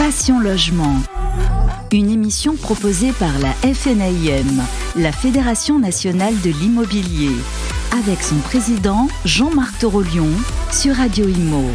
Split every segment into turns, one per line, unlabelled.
Passion Logement. Une émission proposée par la FNAIM, la Fédération nationale de l'immobilier, avec son président Jean-Marc Torolion sur Radio Imo.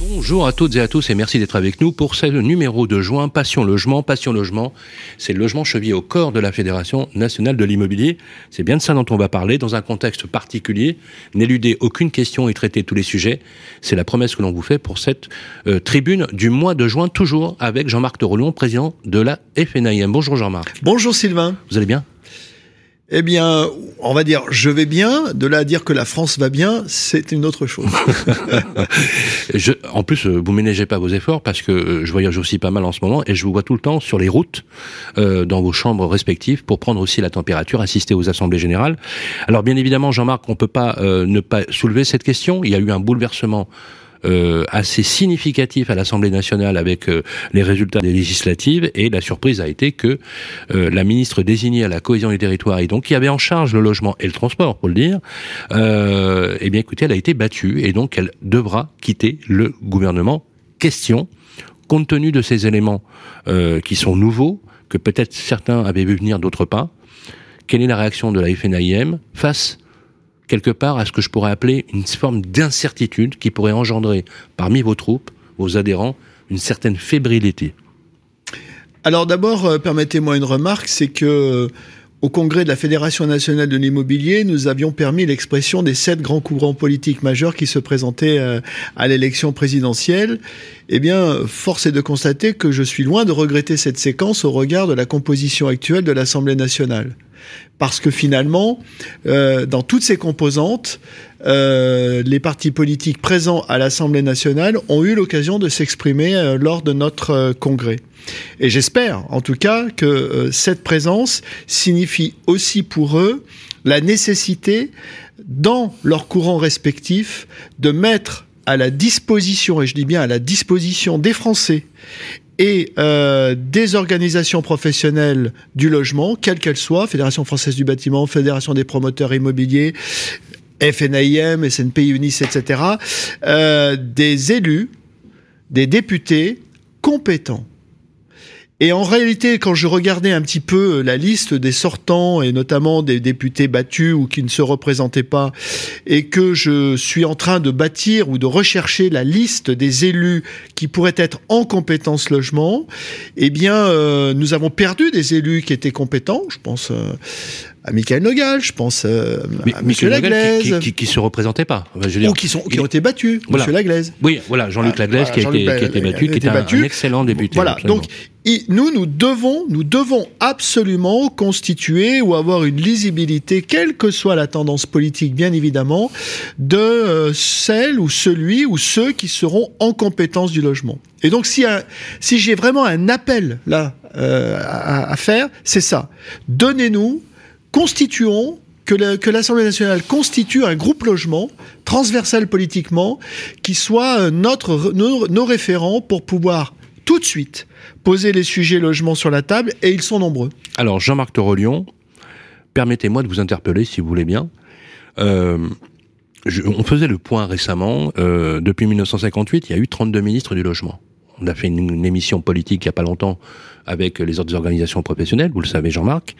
Bonjour à toutes et à tous et merci d'être avec nous pour ce numéro de juin Passion Logement. Passion Logement, c'est le logement chevillé au corps de la Fédération nationale de l'immobilier. C'est bien de ça dont on va parler dans un contexte particulier. N'éluder aucune question et traiter tous les sujets. C'est la promesse que l'on vous fait pour cette euh, tribune du mois de juin, toujours avec Jean-Marc Torolon, président de la FNIM. Bonjour Jean-Marc.
Bonjour Sylvain.
Vous allez bien?
Eh bien, on va dire je vais bien. De là à dire que la France va bien, c'est une autre chose.
en plus, euh, vous ménagez pas vos efforts parce que euh, je voyage aussi pas mal en ce moment et je vous vois tout le temps sur les routes, euh, dans vos chambres respectives, pour prendre aussi la température, assister aux assemblées générales. Alors, bien évidemment, Jean-Marc, on peut pas ne pas soulever cette question. Il y a eu un bouleversement euh, assez significatif à l'Assemblée nationale avec euh, les résultats des législatives et la surprise a été que euh, la ministre désignée à la cohésion des territoires et donc qui avait en charge le logement et le transport pour le dire, eh bien écoutez, elle a été battue et donc elle devra quitter le gouvernement. Question, compte tenu de ces éléments qui sont nouveaux, que peut-être certains avaient vu venir, d'autres pas, quelle est la réaction de la FNIM face quelque part à ce que je pourrais appeler une forme d'incertitude qui pourrait engendrer parmi vos troupes, vos adhérents, une certaine fébrilité.
Alors d'abord, euh, permettez-moi une remarque, c'est que euh, au congrès de la Fédération nationale de l'immobilier, nous avions permis l'expression des sept grands courants politiques majeurs qui se présentaient euh, à l'élection présidentielle. Eh bien, force est de constater que je suis loin de regretter cette séquence au regard de la composition actuelle de l'Assemblée nationale parce que finalement, euh, dans toutes ces composantes, euh, les partis politiques présents à l'Assemblée nationale ont eu l'occasion de s'exprimer euh, lors de notre euh, congrès. Et j'espère, en tout cas, que cette présence signifie aussi pour eux la nécessité, dans leurs courants respectifs, de mettre à la disposition, et je dis bien à la disposition des Français et des organisations professionnelles du logement, quelles qu'elles soient, Fédération française du bâtiment, Fédération des promoteurs immobiliers, FNAIM, SNPI UNIS, etc., euh, des élus, des députés compétents et en réalité, quand je regardais un petit peu la liste des sortants, et notamment des députés battus ou qui ne se représentaient pas, et que je suis en train de bâtir ou de rechercher la liste des élus qui pourraient être en compétence logement, eh bien, euh, nous avons perdu des élus qui étaient compétents. Je pense euh, à Michael Nogal, je pense euh, à Michel Laglaise.
Qui, qui, qui, se représentait pas.
je veux dire, ou qui, sont, qui ont été battus,
voilà.
Monsieur Laglaise.
Oui, voilà, Jean-Luc ah, Laglaise voilà, qui, a été, qui a été battu, qui était un, un, excellent député.
Voilà, absolument. donc nous, nous devons, nous devons absolument constituer ou avoir une lisibilité, quelle que soit la tendance politique, bien évidemment, de euh, celle ou celui ou ceux qui seront en compétence du logement. Et donc, si, un, si j'ai vraiment un appel là euh, à, à faire, c'est ça. Donnez-nous, constituons que l'Assemblée nationale constitue un groupe logement transversal politiquement qui soit notre, nos, référents pour pouvoir tout de suite poser les sujets logement sur la table et ils sont nombreux.
Alors Jean-Marc Torolion, permettez-moi de vous interpeller si vous voulez bien. Euh, on faisait le point récemment. Euh, depuis 1958, il y a eu 32 ministres du logement. On a fait une, une, émission politique il y a pas longtemps avec les autres organisations professionnelles, vous le savez Jean-Marc.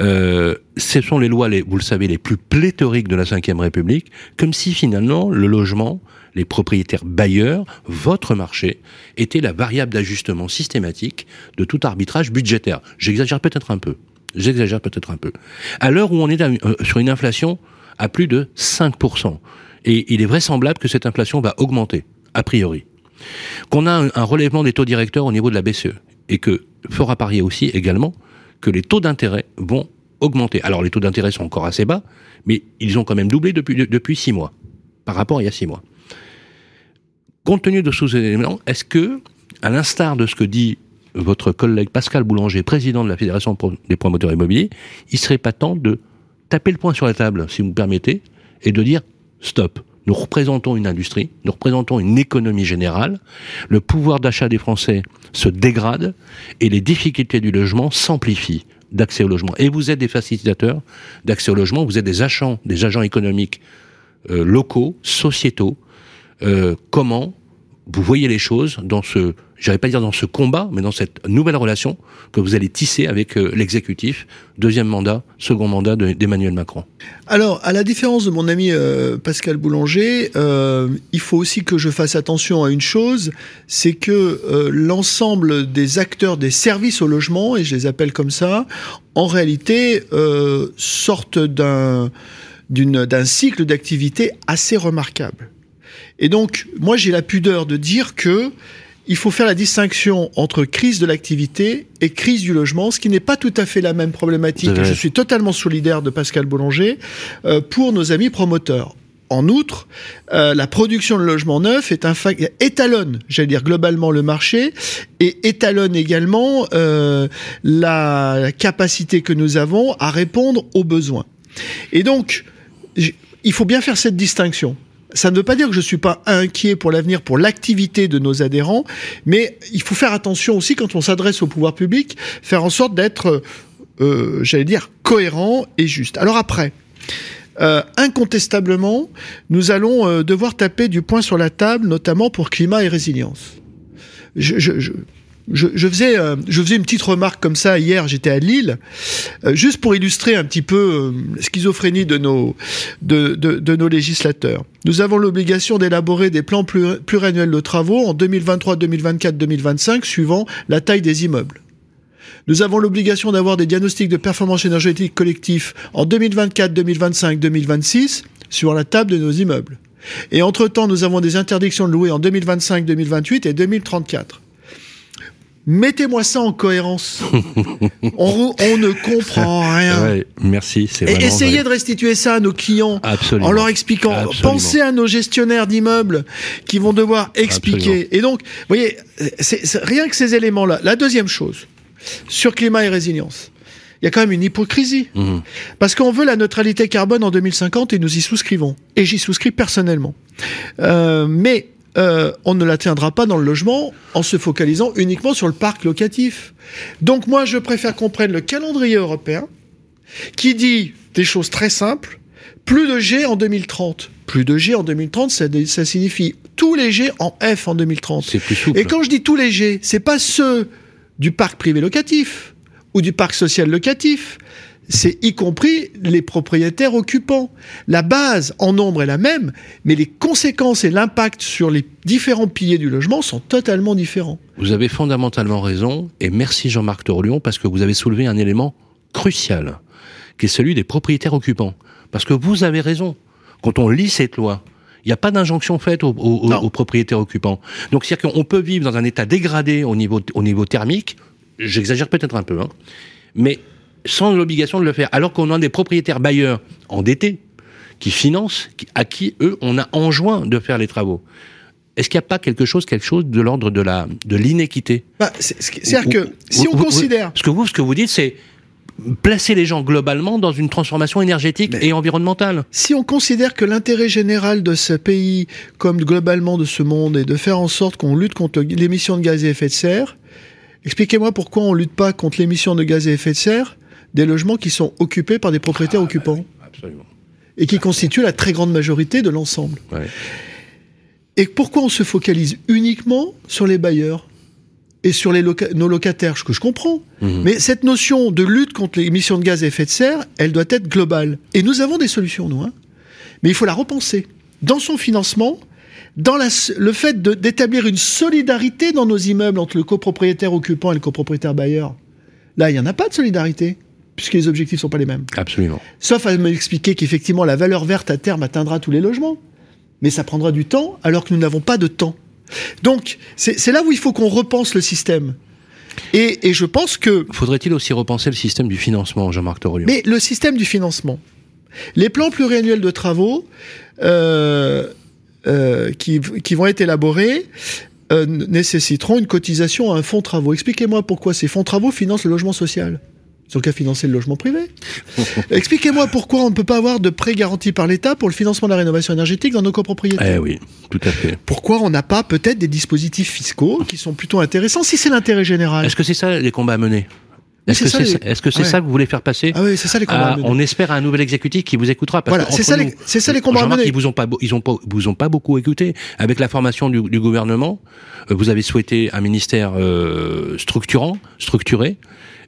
Euh, ce sont les lois, les, vous le savez, les plus pléthoriques de la Ve République, comme si finalement le logement, les propriétaires bailleurs, votre marché, était la variable d'ajustement systématique de tout arbitrage budgétaire. J'exagère peut-être un peu. J'exagère peut-être un peu. À l'heure où on est euh, sur une inflation à plus de 5%, et il est vraisemblable que cette inflation va augmenter, a priori qu'on a un, relèvement des taux directeurs au niveau de la BCE et que fera parier aussi également que les taux d'intérêt vont augmenter. Alors les taux d'intérêt sont encore assez bas, mais ils ont quand même doublé depuis, depuis six mois, par rapport à il y a six mois. Compte tenu de ces éléments, est-ce que, à l'instar de ce que dit votre collègue Pascal Boulanger, président de la Fédération des promoteurs immobiliers, il serait pas temps de taper le poing sur la table, si vous me permettez, et de dire stop. Nous représentons une industrie, nous représentons une économie générale, le pouvoir d'achat des Français se dégrade et les difficultés du logement s'amplifient d'accès au logement. Et vous êtes des facilitateurs d'accès au logement, vous êtes des agents, des agents économiques euh, locaux, sociétaux. Euh, comment vous voyez les choses dans ce, j'allais pas dire dans ce combat, mais dans cette nouvelle relation que vous allez tisser avec euh, l'exécutif, deuxième mandat, second mandat d'Emmanuel Macron
Alors, à la différence de mon ami euh, Pascal Boulanger, euh, il faut aussi que je fasse attention à une chose, c'est que l'ensemble des acteurs des services au logement, et je les appelle comme ça, en réalité sortent d'un d'un cycle d'activité assez remarquable. Et donc, moi, j'ai la pudeur de dire que il faut faire la distinction entre crise de l'activité et crise du logement, ce qui n'est pas tout à fait la même problématique. je suis totalement solidaire de Pascal Boulanger euh, pour nos amis promoteurs. En outre, euh, la production de logements neufs est un étalonne, j'allais dire globalement le marché et étalonne également euh, la capacité que nous avons à répondre aux besoins. Et donc, il faut bien faire cette distinction ça ne veut pas dire que je ne suis pas inquiet pour l'avenir, pour l'activité de nos adhérents, mais il faut faire attention aussi quand on s'adresse au pouvoir public, faire en sorte d'être, euh, j'allais dire, cohérent et juste. Alors après, euh, incontestablement, nous allons euh, devoir taper du poing sur la table, notamment pour climat et résilience. Je, euh, je faisais une petite remarque comme ça hier, j'étais à Lille, euh, juste pour illustrer un petit peu euh, la schizophrénie de nos, de, de, nos législateurs. Nous avons l'obligation d'élaborer des plans pluriannuels de travaux en 2023, 2024, 2025, suivant la taille des immeubles. Nous avons l'obligation d'avoir des diagnostics de performance énergétique collectif en 2024, 2025, 2026, suivant la table de nos immeubles. Et entre-temps, nous avons des interdictions de louer en 2025, 2028 et 2034. Mettez-moi ça en cohérence. on, ne comprend rien.
merci.
Et essayez de restituer ça à nos clients en leur expliquant. Pensez à nos gestionnaires d'immeubles qui vont devoir expliquer. Et donc, vous voyez, c'est rien que ces éléments-là. La deuxième chose, sur climat et résilience. Il y a quand même une hypocrisie. Mhm. Parce qu'on veut la neutralité carbone en 2050 et nous y souscrivons. Et j'y souscris personnellement. Euh, mais euh, on ne l'atteindra pas dans le logement en se focalisant uniquement sur le parc locatif. Donc moi, je préfère qu'on prenne le calendrier européen qui dit des choses très simples. Plus de G en 2030. Plus de G en 2030, ça, ça signifie tous les G en F en 2030.
C'est plus souple.
Et quand je dis tous les G, c'est pas ceux du parc privé locatif ou du parc social locatif c'est y compris les propriétaires occupants. La base en nombre est la même, mais les conséquences et l'impact sur les différents piliers du logement sont totalement différents.
Vous avez fondamentalement raison, et merci Jean-Marc Torlion, parce que vous avez soulevé un élément crucial, qui est celui des propriétaires occupants. Parce que vous avez raison. Quand on lit cette loi, il n'y a pas d'injonction faite aux, aux, propriétaires occupants. Donc, c'est-à-dire qu'on peut vivre dans un état dégradé au niveau, au niveau thermique, j'exagère peut-être un peu, hein, mais sans l'obligation de le faire. Alors qu'on a des propriétaires bailleurs endettés qui financent, à qui, eux, on a enjoint de faire les travaux. Est-ce qu'il n'y a pas quelque chose, quelque chose de l'ordre de la de l'inéquité
bah, C'est-à-dire que si on considère,
ce que vous, ce que vous dites, c'est placer les gens globalement dans une transformation énergétique et environnementale.
Si on considère que l'intérêt général de ce pays, comme globalement de ce monde, est de faire en sorte qu'on lutte contre l'émission de gaz à effet de serre, expliquez-moi pourquoi on lutte pas contre l'émission de gaz à effet de serre des logements qui sont occupés par des propriétaires ah, occupants. absolument. Et qui constituent la très grande majorité de l'ensemble. Et pourquoi on se focalise uniquement sur les bailleurs et sur les nos locataires, ce que je comprends. Mhm. Mais cette notion de lutte contre les émissions de gaz à effet de serre, elle doit être globale. Et nous avons des solutions, nous. Hein. Mais il faut la repenser. Dans son financement, dans le fait d'établir une solidarité dans nos immeubles entre le copropriétaire occupant et le copropriétaire bailleur. Là, il n'y en a pas de solidarité puisque les objectifs sont pas les mêmes.
Absolument.
Sauf à m'expliquer qu'effectivement la valeur verte à terme atteindra tous les logements. Mais ça prendra du temps alors que nous n'avons pas de temps. Donc c'est là où il faut qu'on repense le système. Et, je pense que...
Faudrait-il aussi repenser le système du financement, Jean-Marc Torolion
Mais le système du financement. Les plans pluriannuels de travaux euh, euh, qui, vont être élaborés euh, nécessiteront une cotisation à un fonds travaux. Expliquez-moi pourquoi ces fonds travaux financent le logement social. Ils ont qu'à financer le logement privé. Expliquez-moi pourquoi on ne peut pas avoir de prêts garantis par l'État pour le financement de la rénovation énergétique dans nos copropriétés.
Eh oui, tout à fait.
Pourquoi on n'a pas peut-être des dispositifs fiscaux qui sont plutôt intéressants si c'est l'intérêt général?
Est-ce que c'est ça les combats à mener? Est-ce que c'est ça, est -ce ça que vous voulez faire passer
Ah oui, c'est ça les combats.
on espère un nouvel exécutif qui vous écoutera. Parce
voilà, c'est ça, les, c'est ça les combats.
Ils vous ont pas, ils ont pas, vous ont pas beaucoup écouté. Avec la formation du, du gouvernement, euh, vous avez souhaité un ministère euh, structurant, structuré,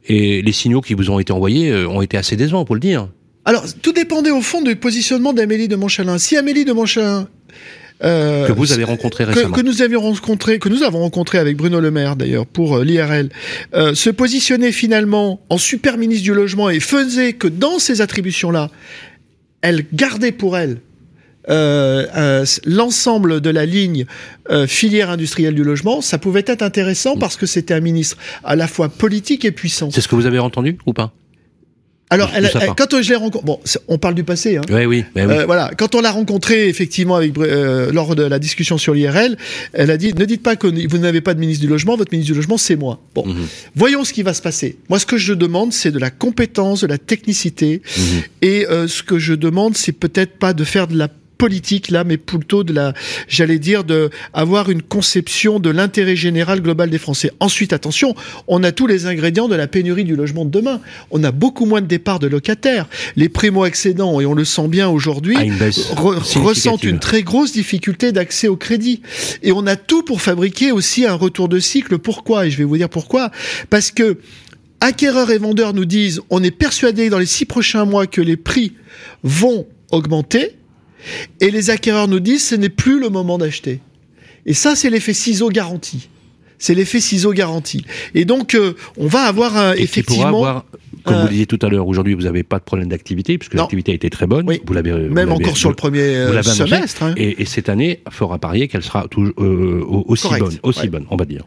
et les signaux qui vous ont été envoyés euh, ont été assez décevants, pour le dire.
Alors, tout dépendait au fond du positionnement d'Amélie de Montchalin. Si Amélie de Montchalin
euh, que vous avez rencontré récemment.
Que, nous avions rencontré, que nous avons rencontré avec Bruno Le Maire d'ailleurs pour euh, l'IRL, euh, se positionnait finalement en super ministre du logement et faisait que dans ces attributions-là, elle gardait pour elle euh, l'ensemble de la ligne filière industrielle du logement, ça pouvait être intéressant parce que c'était un ministre à la fois politique et puissant.
C'est ce que vous avez entendu ou pas?
Alors, elle, quand je l'ai rencontré, bon, on parle du passé. Hein.
oui, oui. Euh,
voilà, quand on l'a rencontré effectivement avec euh, lors de la discussion sur l'IRL, elle a dit ne dites pas que vous n'avez pas de ministre du logement, votre ministre du logement c'est moi. Bon, mhm. voyons ce qui va se passer. Moi, ce que je demande, c'est de la compétence, de la technicité, mhm. et euh, ce que je demande, c'est peut-être pas de faire de la politique là, mais plutôt de la, j'allais dire, de avoir une conception de l'intérêt général global des Français. Ensuite, attention, on a tous les ingrédients de la pénurie du logement de demain. On a beaucoup moins de départs de locataires. Les primo-accédants, et on le sent bien aujourd'hui, ressentent une très grosse difficulté d'accès au crédit. Et on a tout pour fabriquer aussi un retour de cycle. Pourquoi? Et je vais vous dire pourquoi. Parce que acquéreurs et vendeurs nous disent, on est persuadé dans les six prochains mois que les prix vont augmenter et les acquéreurs nous disent ce n'est plus le moment d'acheter. Et ça, c'est l'effet ciseau garanti. C'est l'effet ciseau garanti. Et donc, euh, on va avoir un, effectivement.
Avoir, comme vous disiez tout à l'heure, aujourd'hui, vous n'avez pas de problème d'activité, puisque l'activité a été très bonne.
Vous l'avez même encore sur le premier euh, semestre. Hein.
Et, cette année, il faudra parier qu'elle sera euh, aussi bonne, aussi bonne, on va dire.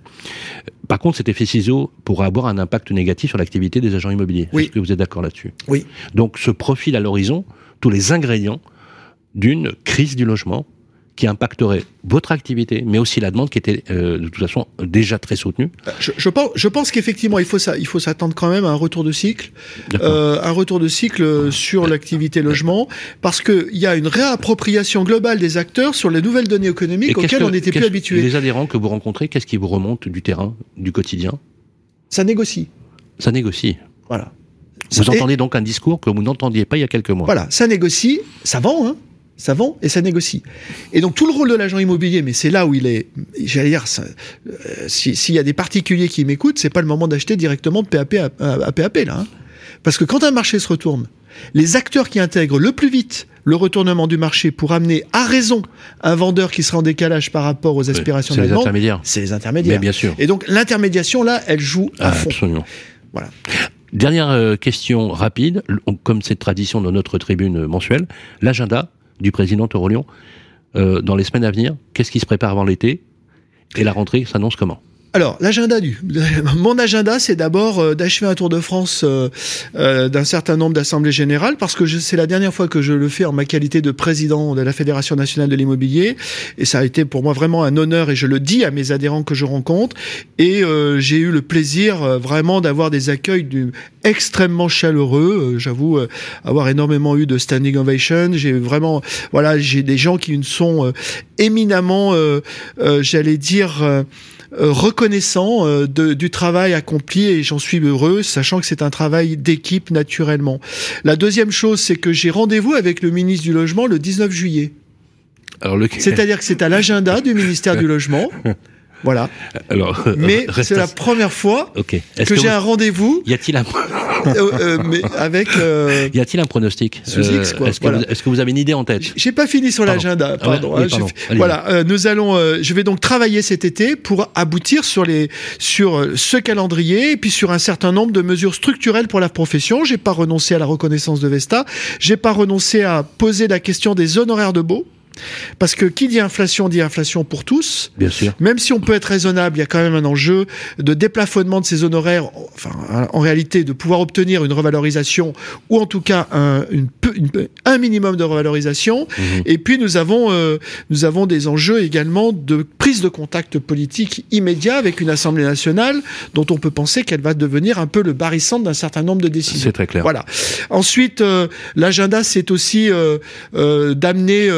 Par contre, cet effet ciseau pourra avoir un impact négatif sur l'activité des agents immobiliers. Est-ce que vous êtes d'accord là-dessus?
Oui.
Donc, ce profil à l'horizon, tous les ingrédients d'une crise du logement qui impacterait votre activité, mais aussi la demande qui était euh, de toute façon déjà très soutenue.
Euh, je, pense, je pense qu'effectivement il faut ça, il faut s'attendre quand même à un retour de cycle, euh, un retour de cycle sur l'activité logement, parce qu'il y a une réappropriation globale des acteurs sur les nouvelles données économiques auxquelles on n'était plus habitué.
Les adhérents que vous rencontrez, qu'est-ce qui vous remonte du terrain, du quotidien?
Ça négocie.
Ça négocie.
Voilà.
Vous entendez donc un discours que vous n'entendiez pas il y a quelques mois.
Voilà, ça négocie, ça vend, hein ça vend et ça négocie. Et donc tout le rôle de l'agent immobilier, mais c'est là où il est, j'allais dire, euh, s'il y a des particuliers qui m'écoutent, c'est pas le moment d'acheter directement de PAP à, PAP là, hein. parce que quand un marché se retourne, les acteurs qui intègrent le plus vite le retournement du marché pour amener à raison un vendeur qui sera en décalage par rapport aux aspirations de la demande, c'est les intermédiaires.
bien sûr.
Et donc l'intermédiation là, elle joue à ah, fond.
Absolument.
Voilà.
Dernière euh, question rapide, comme c'est tradition dans notre tribune mensuelle, l'agenda du président Torolion euh, dans les semaines à venir Qu'est-ce qui se prépare avant l'été? Et la rentrée s'annonce comment?
Alors, l'agenda du. Mon agenda, c'est d'abord euh, d'achever un tour de France euh, euh, d'un certain nombre d'assemblées générales, parce que c'est la dernière fois que je le fais en ma qualité de président de la Fédération nationale de l'immobilier, et ça a été pour moi vraiment un honneur, et je le dis à mes adhérents que je rencontre, et j'ai eu le plaisir vraiment d'avoir des accueils du, extrêmement chaleureux. J'avoue avoir énormément eu de standing ovation. J'ai vraiment, voilà, j'ai des gens qui sont éminemment, j'allais dire euh, reconnaissant euh, du travail accompli et j'en suis heureux, sachant que c'est un travail d'équipe naturellement. La deuxième chose, c'est que j'ai rendez-vous avec le ministre du Logement le 19 juillet. C'est-à-dire que c'est à l'agenda du ministère du Logement. Voilà. Alors, mais c'est la première fois que, j'ai un rendez-vous.
Y a-t-il un
euh, euh, mais avec
euh, Y a-t-il un pronostic. Est-ce que, vous avez une idée en tête
J'ai pas fini sur l'agenda. Ah pardon. Hein, voilà. nous allons. je vais donc travailler cet été pour aboutir sur les sur ce calendrier et puis sur un certain nombre de mesures structurelles pour la profession. J'ai pas renoncé à la reconnaissance de Vesta. J'ai pas renoncé à poser la question des honoraires de beau. Parce que qui dit inflation dit inflation pour tous.
Bien sûr.
Même si on peut être raisonnable, il y a quand même un enjeu de déplafonnement de ces honoraires, enfin, en réalité, de pouvoir obtenir une revalorisation ou en tout cas un, une, un minimum de revalorisation. Mhm. Et puis nous avons, euh, nous avons des enjeux également de prise de contact politique immédiat avec une Assemblée nationale dont on peut penser qu'elle va devenir un peu le barycentre d'un certain nombre de décisions.
C'est très clair.
Voilà. Ensuite, euh, l'agenda, c'est aussi euh, d'amener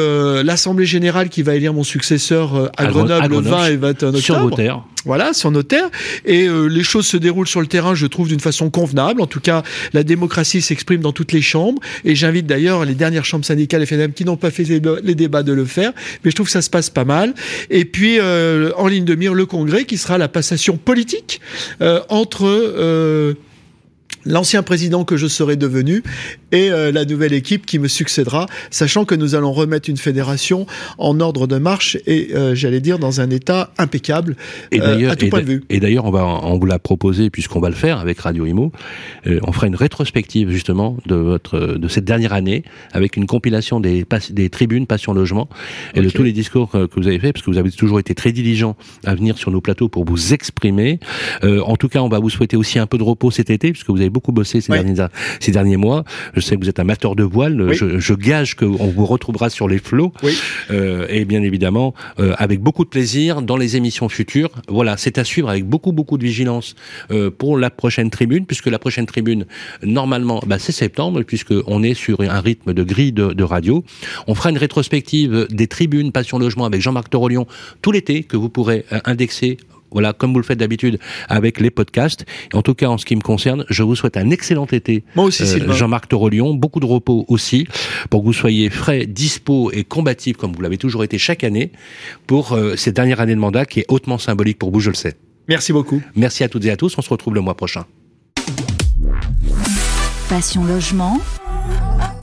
la l'Assemblée générale qui va élire mon successeur à, Grenoble, le 20 et 21 octobre.
Sur vos terres.
Voilà, sur nos terres. Et les choses se déroulent sur le terrain, je trouve, d'une façon convenable. En tout cas, la démocratie s'exprime dans toutes les chambres. Et j'invite d'ailleurs les dernières chambres syndicales FNM qui n'ont pas fait les débats de le faire. Mais je trouve que ça se passe pas mal. Et puis, en ligne de mire, le Congrès qui sera la passation politique entre l'ancien président que je serai devenu et euh, la nouvelle équipe qui me succédera, sachant que nous allons remettre une fédération en ordre de marche et euh, j'allais dire dans un état impeccable et euh, à tout point de vue.
Et d'ailleurs, on va on vous l'a proposé puisqu'on va le faire avec Radio Imo. on fera une rétrospective justement de votre de cette dernière année avec une compilation des des tribunes Passion Logement et de tous les discours que vous avez fait parce que vous avez toujours été très diligent à venir sur nos plateaux pour vous exprimer. en tout cas, on va vous souhaiter aussi un peu de repos cet été puisque vous avez beaucoup bossé ces, derniers, ces derniers mois. Je sais que vous êtes amateur de voile. Je, je, gage qu'on vous retrouvera sur les flots. Euh, et bien évidemment, euh, avec beaucoup de plaisir dans les émissions futures. Voilà, c'est à suivre avec beaucoup, beaucoup de vigilance euh, pour la prochaine tribune, puisque la prochaine tribune, normalement, bah, c'est septembre, puisqu'on est sur un rythme de grille de, de, radio. On fera une rétrospective des tribunes Passion Logement avec Jean-Marc Torolion tout l'été, que vous pourrez indexer voilà, comme vous le faites d'habitude avec les podcasts. En tout cas, en ce qui me concerne, je vous souhaite un excellent été.
Moi aussi, euh,
Jean-Marc Torolion, beaucoup de repos aussi, pour que vous soyez frais, dispo et combatif comme vous l'avez toujours été chaque année pour euh, cette dernière année de mandat qui est hautement symbolique pour vous, je le sais.
Merci beaucoup.
Merci à toutes et à tous. On se retrouve le mois prochain.
Passion Logement,